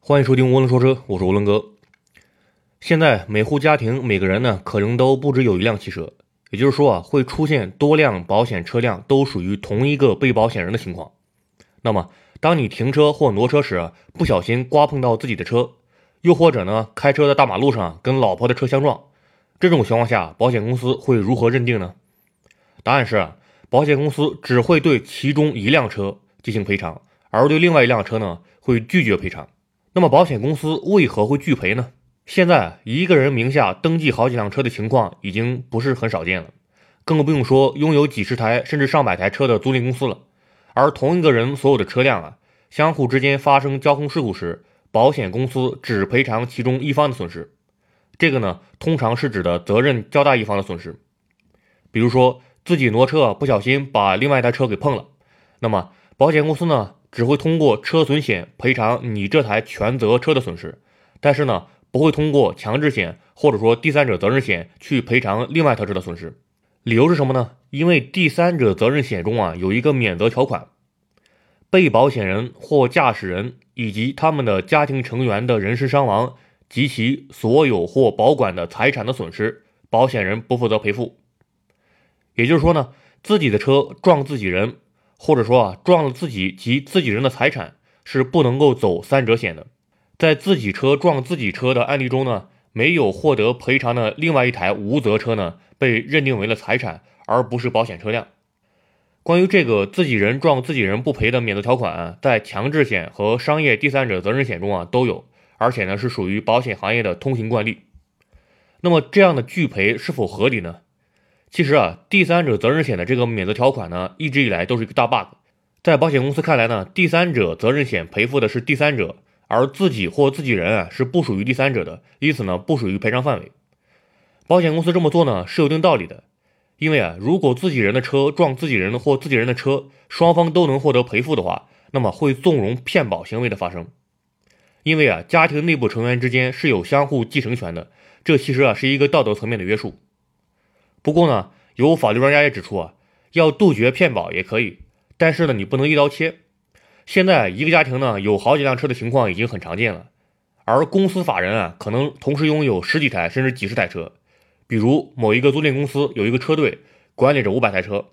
欢迎收听涡轮说车，我是涡轮哥。现在每户家庭每个人呢，可能都不止有一辆汽车，也就是说啊，会出现多辆保险车辆都属于同一个被保险人的情况。那么，当你停车或挪车时，不小心刮碰到自己的车，又或者呢，开车在大马路上跟老婆的车相撞，这种情况下，保险公司会如何认定呢？答案是，保险公司只会对其中一辆车进行赔偿，而对另外一辆车呢，会拒绝赔偿。那么，保险公司为何会拒赔呢？现在一个人名下登记好几辆车的情况已经不是很少见了，更不用说拥有几十台甚至上百台车的租赁公司了。而同一个人所有的车辆啊，相互之间发生交通事故时，保险公司只赔偿其中一方的损失。这个呢，通常是指的责任较大一方的损失。比如说自己挪车不小心把另外一台车给碰了，那么保险公司呢，只会通过车损险赔偿你这台全责车的损失，但是呢，不会通过强制险或者说第三者责任险去赔偿另外一台车的损失。理由是什么呢？因为第三者责任险中啊有一个免责条款，被保险人或驾驶人以及他们的家庭成员的人身伤亡及其所有或保管的财产的损失，保险人不负责赔付。也就是说呢，自己的车撞自己人，或者说啊撞了自己及自己人的财产，是不能够走三者险的。在自己车撞自己车的案例中呢。没有获得赔偿的另外一台无责车呢，被认定为了财产，而不是保险车辆。关于这个自己人撞自己人不赔的免责条款，在强制险和商业第三者责任险中啊都有，而且呢是属于保险行业的通行惯例。那么这样的拒赔是否合理呢？其实啊，第三者责任险的这个免责条款呢，一直以来都是一个大 bug。在保险公司看来呢，第三者责任险赔付的是第三者。而自己或自己人啊是不属于第三者的，因此呢不属于赔偿范围。保险公司这么做呢是有一定道理的，因为啊如果自己人的车撞自己人或自己人的车，双方都能获得赔付的话，那么会纵容骗保行为的发生。因为啊家庭内部成员之间是有相互继承权的，这其实啊是一个道德层面的约束。不过呢有法律专家也指出啊，要杜绝骗保也可以，但是呢你不能一刀切。现在一个家庭呢有好几辆车的情况已经很常见了，而公司法人啊可能同时拥有十几台甚至几十台车，比如某一个租赁公司有一个车队管理着五百台车，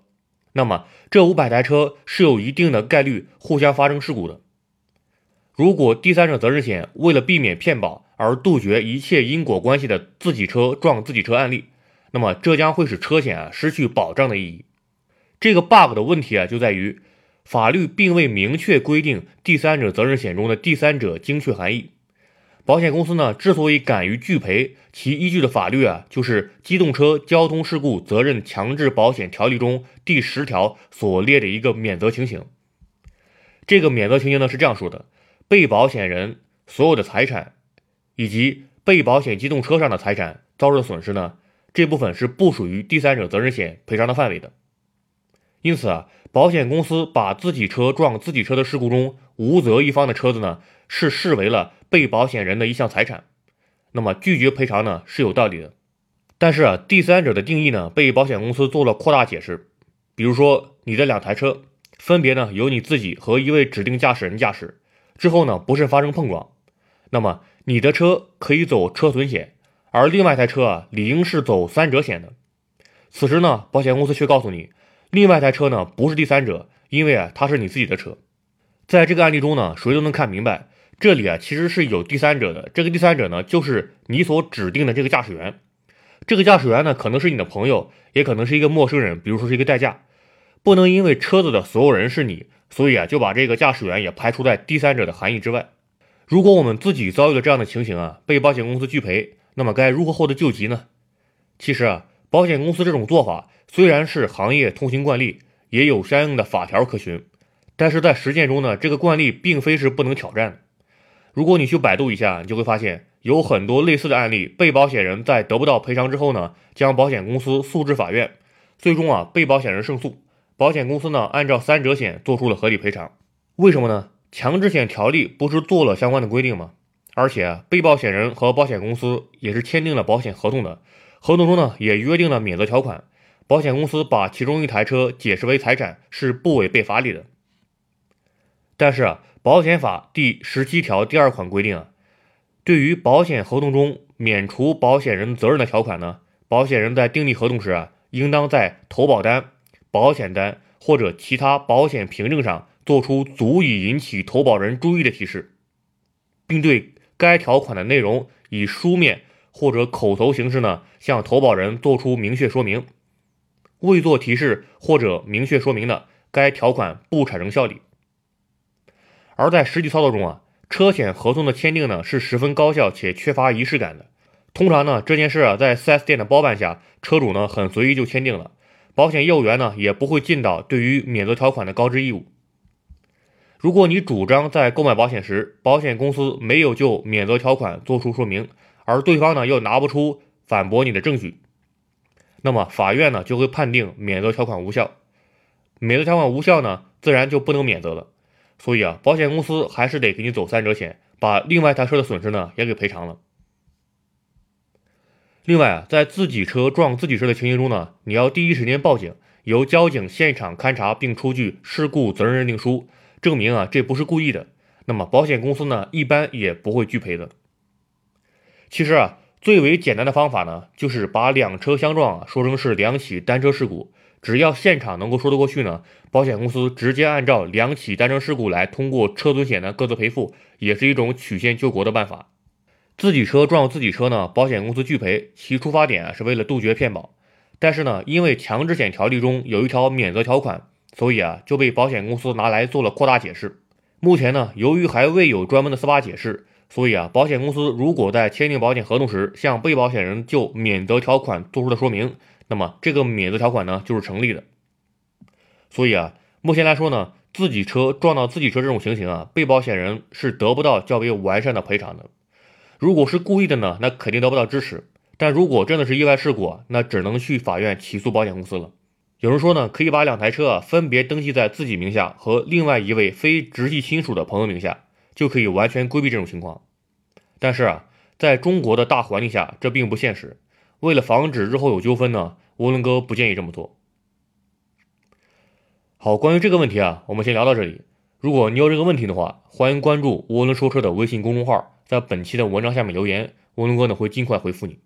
那么这五百台车是有一定的概率互相发生事故的。如果第三者责任险为了避免骗保而杜绝一切因果关系的自己车撞自己车案例，那么这将会使车险啊失去保障的意义。这个 bug 的问题啊就在于。法律并未明确规定第三者责任险中的第三者精确含义。保险公司呢，之所以敢于拒赔，其依据的法律啊，就是《机动车交通事故责任强制保险条例》中第十条所列的一个免责情形。这个免责情形呢是这样说的：被保险人所有的财产以及被保险机动车上的财产遭受损失呢，这部分是不属于第三者责任险赔偿的范围的。因此啊，保险公司把自己车撞自己车的事故中无责一方的车子呢，是视为了被保险人的一项财产，那么拒绝赔偿呢是有道理的。但是啊，第三者的定义呢被保险公司做了扩大解释，比如说你的两台车分别呢由你自己和一位指定驾驶人驾驶，之后呢不慎发生碰撞，那么你的车可以走车损险，而另外一台车啊理应是走三者险的。此时呢，保险公司却告诉你。另外一台车呢，不是第三者，因为啊，它是你自己的车。在这个案例中呢，谁都能看明白，这里啊其实是有第三者的。这个第三者呢，就是你所指定的这个驾驶员。这个驾驶员呢，可能是你的朋友，也可能是一个陌生人，比如说是一个代驾。不能因为车子的所有人是你，所以啊，就把这个驾驶员也排除在第三者的含义之外。如果我们自己遭遇了这样的情形啊，被保险公司拒赔，那么该如何获得救急呢？其实啊，保险公司这种做法。虽然是行业通行惯例，也有相应的法条可循，但是在实践中呢，这个惯例并非是不能挑战的。如果你去百度一下，你就会发现有很多类似的案例，被保险人在得不到赔偿之后呢，将保险公司诉至法院，最终啊，被保险人胜诉，保险公司呢按照三者险做出了合理赔偿。为什么呢？强制险条例不是做了相关的规定吗？而且被保险人和保险公司也是签订了保险合同的，合同中呢也约定了免责条款。保险公司把其中一台车解释为财产是不违背法理的。但是啊，保险法第十七条第二款规定啊，对于保险合同中免除保险人责任的条款呢，保险人在订立合同时啊，应当在投保单、保险单或者其他保险凭证上做出足以引起投保人注意的提示，并对该条款的内容以书面或者口头形式呢，向投保人做出明确说明。未做提示或者明确说明的，该条款不产生效力。而在实际操作中啊，车险合同的签订呢是十分高效且缺乏仪式感的。通常呢，这件事啊在 4S 店的包办下，车主呢很随意就签订了，保险业务员呢也不会尽到对于免责条款的告知义务。如果你主张在购买保险时，保险公司没有就免责条款作出说明，而对方呢又拿不出反驳你的证据。那么法院呢就会判定免责条款无效，免责条款无效呢，自然就不能免责了。所以啊，保险公司还是得给你走三者险，把另外一台车的损失呢也给赔偿了。另外啊，在自己车撞自己车的情形中呢，你要第一时间报警，由交警现场勘查并出具事故责任认定书，证明啊这不是故意的。那么保险公司呢一般也不会拒赔的。其实啊。最为简单的方法呢，就是把两车相撞啊说成是两起单车事故，只要现场能够说得过去呢，保险公司直接按照两起单车事故来通过车损险的各自赔付，也是一种曲线救国的办法。自己车撞自己车呢，保险公司拒赔，其出发点啊是为了杜绝骗保，但是呢，因为强制险条例中有一条免责条款，所以啊就被保险公司拿来做了扩大解释。目前呢，由于还未有专门的司法解释。所以啊，保险公司如果在签订保险合同时向被保险人就免责条款做出的说明，那么这个免责条款呢就是成立的。所以啊，目前来说呢，自己车撞到自己车这种情形啊，被保险人是得不到较为完善的赔偿的。如果是故意的呢，那肯定得不到支持。但如果真的是意外事故，那只能去法院起诉保险公司了。有人说呢，可以把两台车啊分别登记在自己名下和另外一位非直系亲属的朋友名下。就可以完全规避这种情况，但是啊，在中国的大环境下，这并不现实。为了防止日后有纠纷呢，涡轮哥不建议这么做。好，关于这个问题啊，我们先聊到这里。如果你有这个问题的话，欢迎关注涡轮说车的微信公众号，在本期的文章下面留言，涡轮哥呢会尽快回复你。